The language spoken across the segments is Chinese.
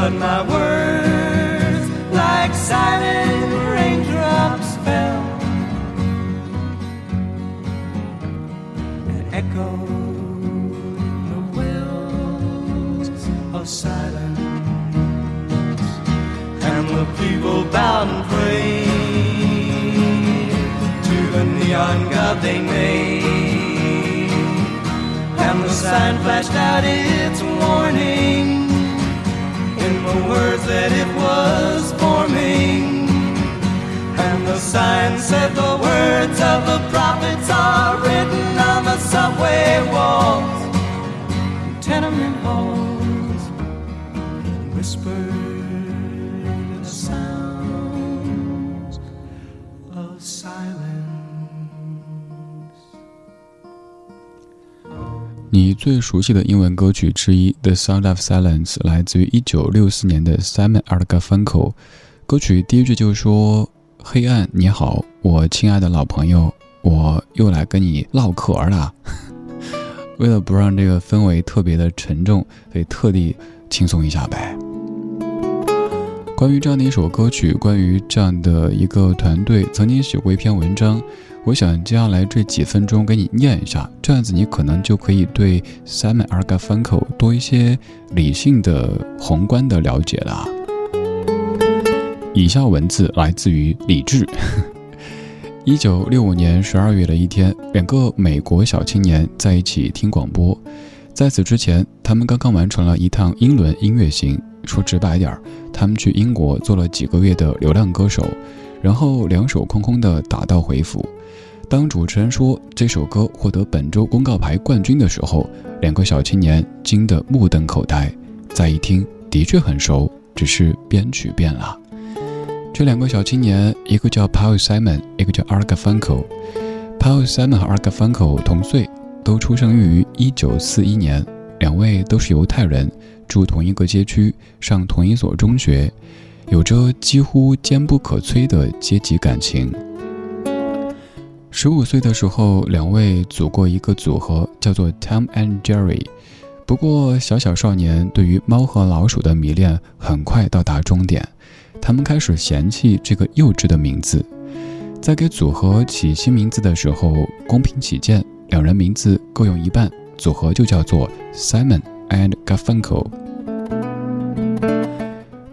But my words, like silent raindrops, fell and echoed the wells of silence. And the people bowed and prayed to the neon god they made. And the sign flashed out its warning in the words that it was forming. And the sign said 你最熟悉的英文歌曲之一《The Sound of Silence》来自于1964年的 Simon and Garfunkel。歌曲第一句就说：“黑暗，你好，我亲爱的老朋友，我又来跟你唠嗑了。”为了不让这个氛围特别的沉重，所以特地轻松一下呗。关于这样的一首歌曲，关于这样的一个团队，曾经写过一篇文章。我想接下来这几分钟给你念一下，这样子你可能就可以对 Simon a r g a f u n k e 多一些理性的、宏观的了解了。以下文字来自于李志。一九六五年十二月的一天，两个美国小青年在一起听广播。在此之前，他们刚刚完成了一趟英伦音乐行。说直白点儿，他们去英国做了几个月的流浪歌手，然后两手空空的打道回府。当主持人说这首歌获得本周公告牌冠军的时候，两个小青年惊得目瞪口呆。再一听，的确很熟，只是编曲变了。这两个小青年，一个叫 Paul Simon，一个叫 a r g a f u n k e l Paul Simon 和 a r g a f u n k e l 同岁，都出生于1941年，两位都是犹太人，住同一个街区，上同一所中学，有着几乎坚不可摧的阶级感情。十五岁的时候，两位组过一个组合，叫做 Tom and Jerry。不过，小小少年对于猫和老鼠的迷恋很快到达终点，他们开始嫌弃这个幼稚的名字。在给组合起新名字的时候，公平起见，两人名字各用一半，组合就叫做 Simon and Garfunkel。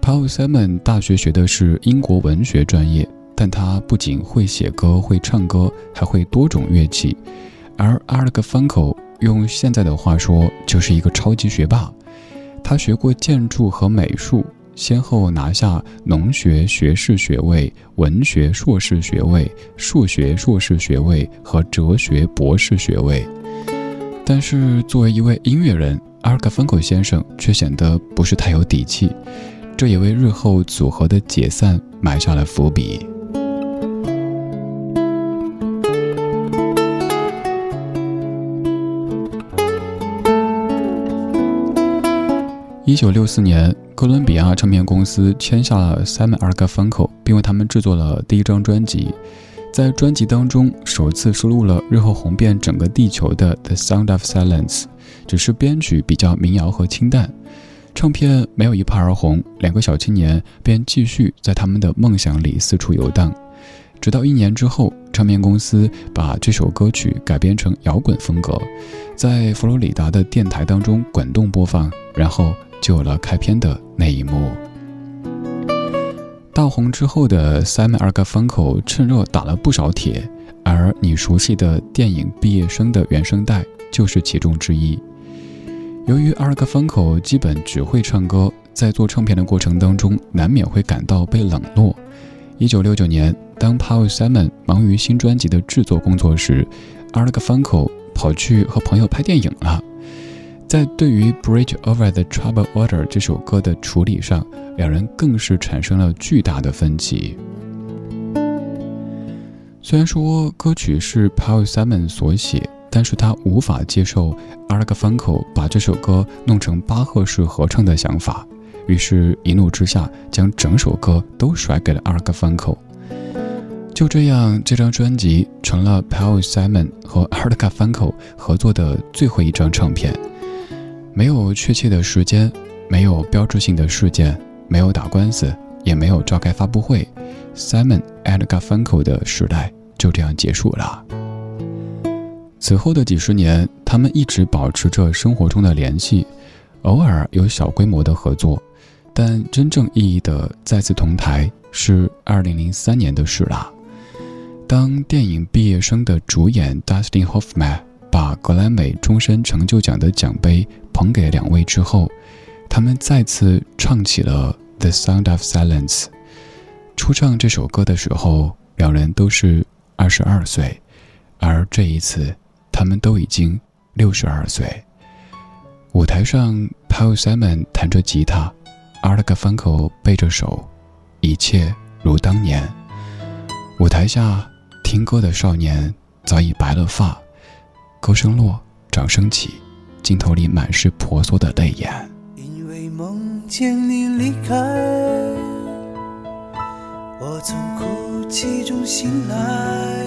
Paul Simon 大学学的是英国文学专业，但他不仅会写歌、会唱歌，还会多种乐器。而 Art Garfunkel 用现在的话说，就是一个超级学霸。他学过建筑和美术。先后拿下农学学士学位、文学硕士学位、数学硕士学位和哲学博士学位。但是，作为一位音乐人，阿尔卡芬口先生却显得不是太有底气，这也为日后组合的解散埋下了伏笔。一九六四年，哥伦比亚唱片公司签下了 Simon a r g a f u n k e 并为他们制作了第一张专辑。在专辑当中，首次收录了日后红遍整个地球的《The Sound of Silence》，只是编曲比较民谣和清淡。唱片没有一炮而红，两个小青年便继续在他们的梦想里四处游荡。直到一年之后，唱片公司把这首歌曲改编成摇滚风格，在佛罗里达的电台当中滚动播放，然后。就有了开篇的那一幕。大红之后的 Simon a r g a f u n k e 趁热打了不少铁，而你熟悉的电影《毕业生》的原声带就是其中之一。由于 a r g a f u n k e 基本只会唱歌，在做唱片的过程当中，难免会感到被冷落。一九六九年，当 Paul Simon 忙于新专辑的制作工作时 a r g a f u n k e 跑去和朋友拍电影了。在对于《Bridge Over the Troubled Water》这首歌的处理上，两人更是产生了巨大的分歧。虽然说歌曲是 Paul Simon 所写，但是他无法接受 a r g a f u n k e 把这首歌弄成巴赫式合唱的想法，于是，一怒之下将整首歌都甩给了 a r g a f u n k e 就这样，这张专辑成了 Paul Simon 和 a r g a f u n k e 合作的最后一张唱片。没有确切的时间，没有标志性的事件，没有打官司，也没有召开发布会，Simon and gafunko 的时代就这样结束了。此后的几十年，他们一直保持着生活中的联系，偶尔有小规模的合作，但真正意义的再次同台是2003年的事啦。当电影《毕业生》的主演 Dustin Hoffman 把格莱美终身成就奖的奖杯。捧给两位之后，他们再次唱起了《The Sound of Silence》。初唱这首歌的时候，两人都是二十二岁，而这一次，他们都已经六十二岁。舞台上，Paul Simon 弹着吉他，Art Garfunkel 背着手，一切如当年。舞台下，听歌的少年早已白了发，歌声落，掌声起。镜头里满是婆娑的泪眼。因为梦见你离开，我从哭泣中醒来，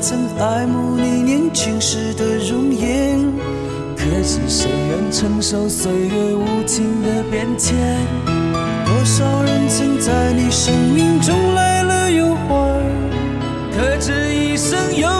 曾爱慕你年轻时的容颜，可是谁愿承受岁月无情的变迁？多少人曾在你生命中来了又还，可这一生有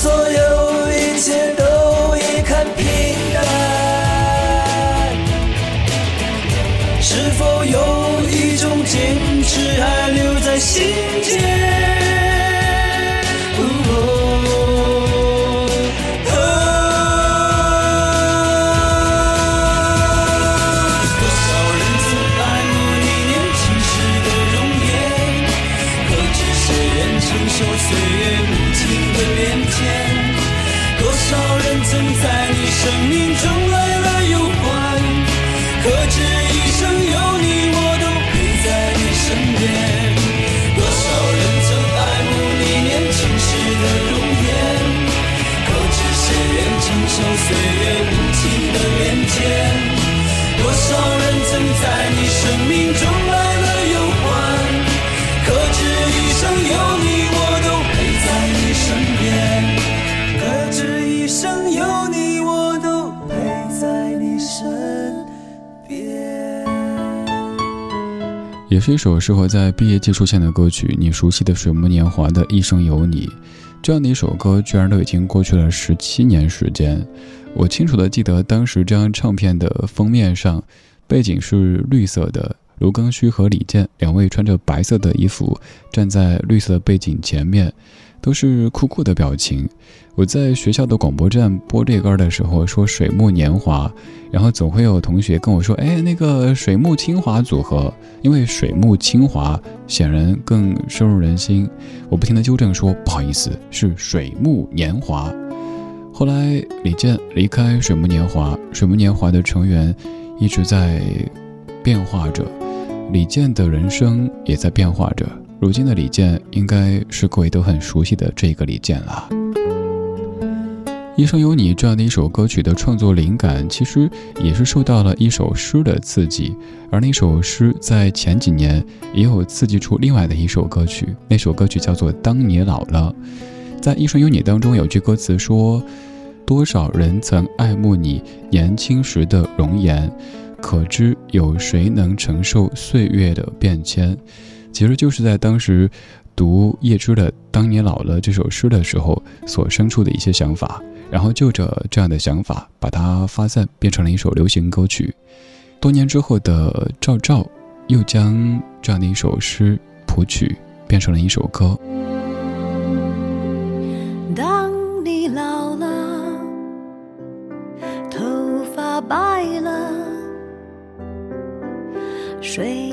所有也是一首适合在毕业季出现的歌曲。你熟悉的水木年华的《一生有你》，这样的一首歌，居然都已经过去了十七年时间。我清楚的记得，当时这张唱片的封面上，背景是绿色的，卢庚戌和李健两位穿着白色的衣服，站在绿色的背景前面，都是酷酷的表情。我在学校的广播站播这歌的时候说“水木年华”，然后总会有同学跟我说：“哎，那个水木清华组合，因为水木清华显然更深入人心。”我不停的纠正说：“不好意思，是水木年华。”后来李健离开水木年华，水木年华的成员一直在变化着，李健的人生也在变化着。如今的李健应该是各位都很熟悉的这个李健了。《一生有你》这样的一首歌曲的创作灵感，其实也是受到了一首诗的刺激，而那首诗在前几年也有刺激出另外的一首歌曲，那首歌曲叫做《当你老了》。在《一生有你》当中有句歌词说：“多少人曾爱慕你年轻时的容颜，可知有谁能承受岁月的变迁？”其实就是在当时读叶芝的《当你老了》这首诗的时候所生出的一些想法。然后就着这样的想法，把它发散，变成了一首流行歌曲。多年之后的赵照，又将这样的一首诗谱曲，变成了一首歌。当你老了，头发白了，睡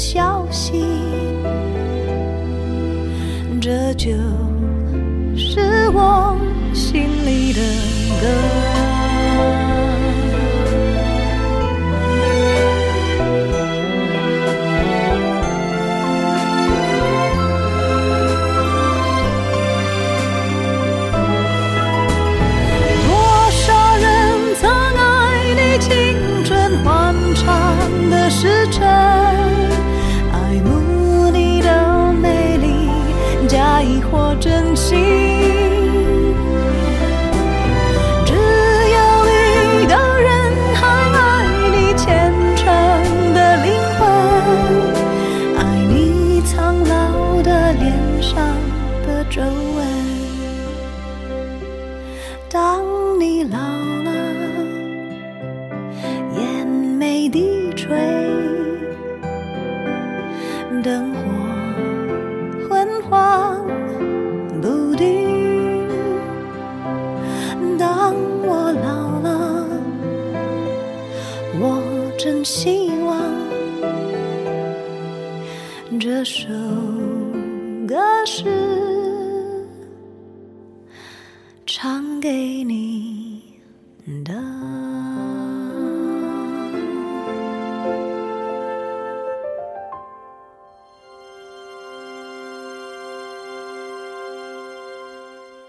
消息。这就是我心里的歌。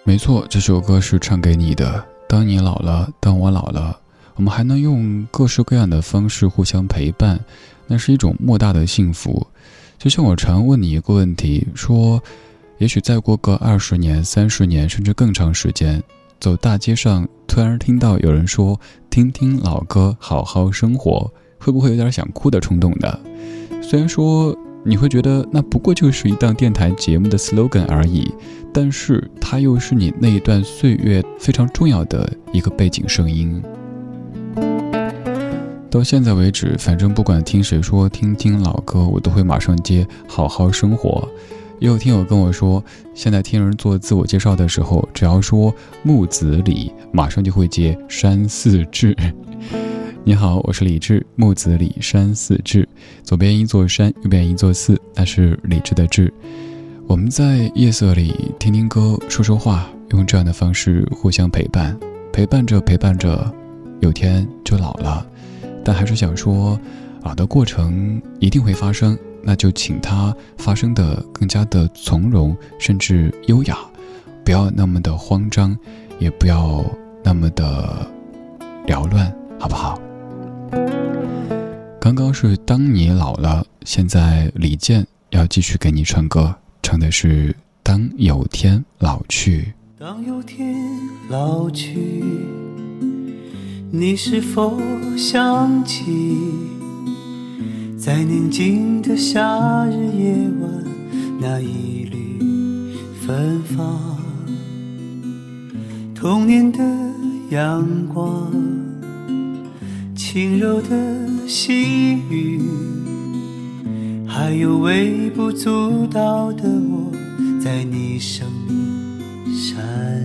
没错，这首歌是唱给你的。当你老了，当我老了，我们还能用各式各样的方式互相陪伴，那是一种莫大的幸福。就像我常问你一个问题，说，也许再过个二十年、三十年，甚至更长时间，走大街上突然听到有人说“听听老歌，好好生活”，会不会有点想哭的冲动呢？虽然说你会觉得那不过就是一档电台节目的 slogan 而已，但是它又是你那一段岁月非常重要的一个背景声音。到现在为止，反正不管听谁说听听老歌，我都会马上接“好好生活”。也有听友跟我说，现在听人做自我介绍的时候，只要说木子李，马上就会接山寺志。你好，我是李志，木子李山寺志，左边一座山，右边一座寺，那是李志的志。我们在夜色里听听歌，说说话，用这样的方式互相陪伴，陪伴着陪伴着，有天就老了。但还是想说，老的过程一定会发生，那就请它发生的更加的从容，甚至优雅，不要那么的慌张，也不要那么的缭乱，好不好？刚刚是当你老了，现在李健要继续给你唱歌，唱的是当有天老去。当有天老去，你是否想起，在宁静的夏日夜晚，那一缕芬芳，童年的阳光，轻柔的细雨，还有微不足道的我，在你生命闪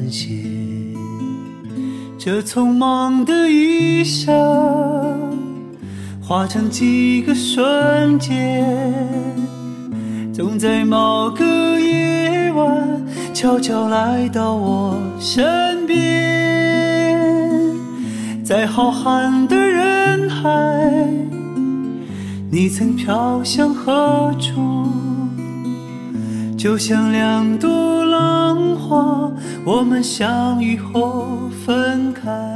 现。这匆忙的一生，化成几个瞬间，总在某个夜晚，悄悄来到我身边。在浩瀚的爱，你曾飘向何处？就像两朵浪花，我们相遇后分开。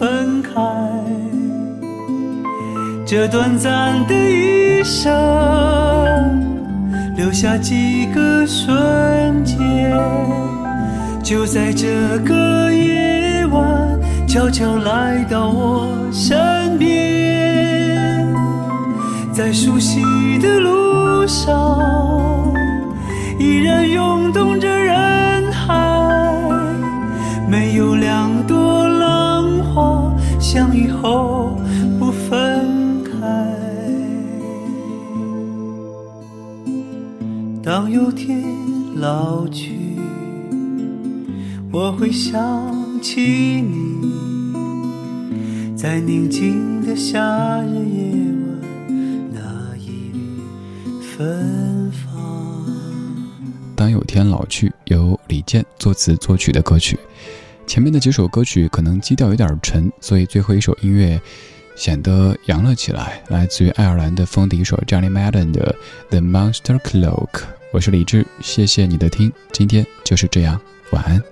分开这短暂的一生留下几个瞬间就在这个夜晚悄悄来到我身边。在熟悉的路上依然涌动着当有天老去，我会想起你，在宁静的夏日夜晚，那一缕芬芳。当有天老去，由李健作词作曲的歌曲。前面的几首歌曲可能基调有点沉，所以最后一首音乐显得扬了起来。来自于爱尔兰的风笛手 Johnny Madden 的《The Monster Cloak》。我是李志，谢谢你的听，今天就是这样，晚安。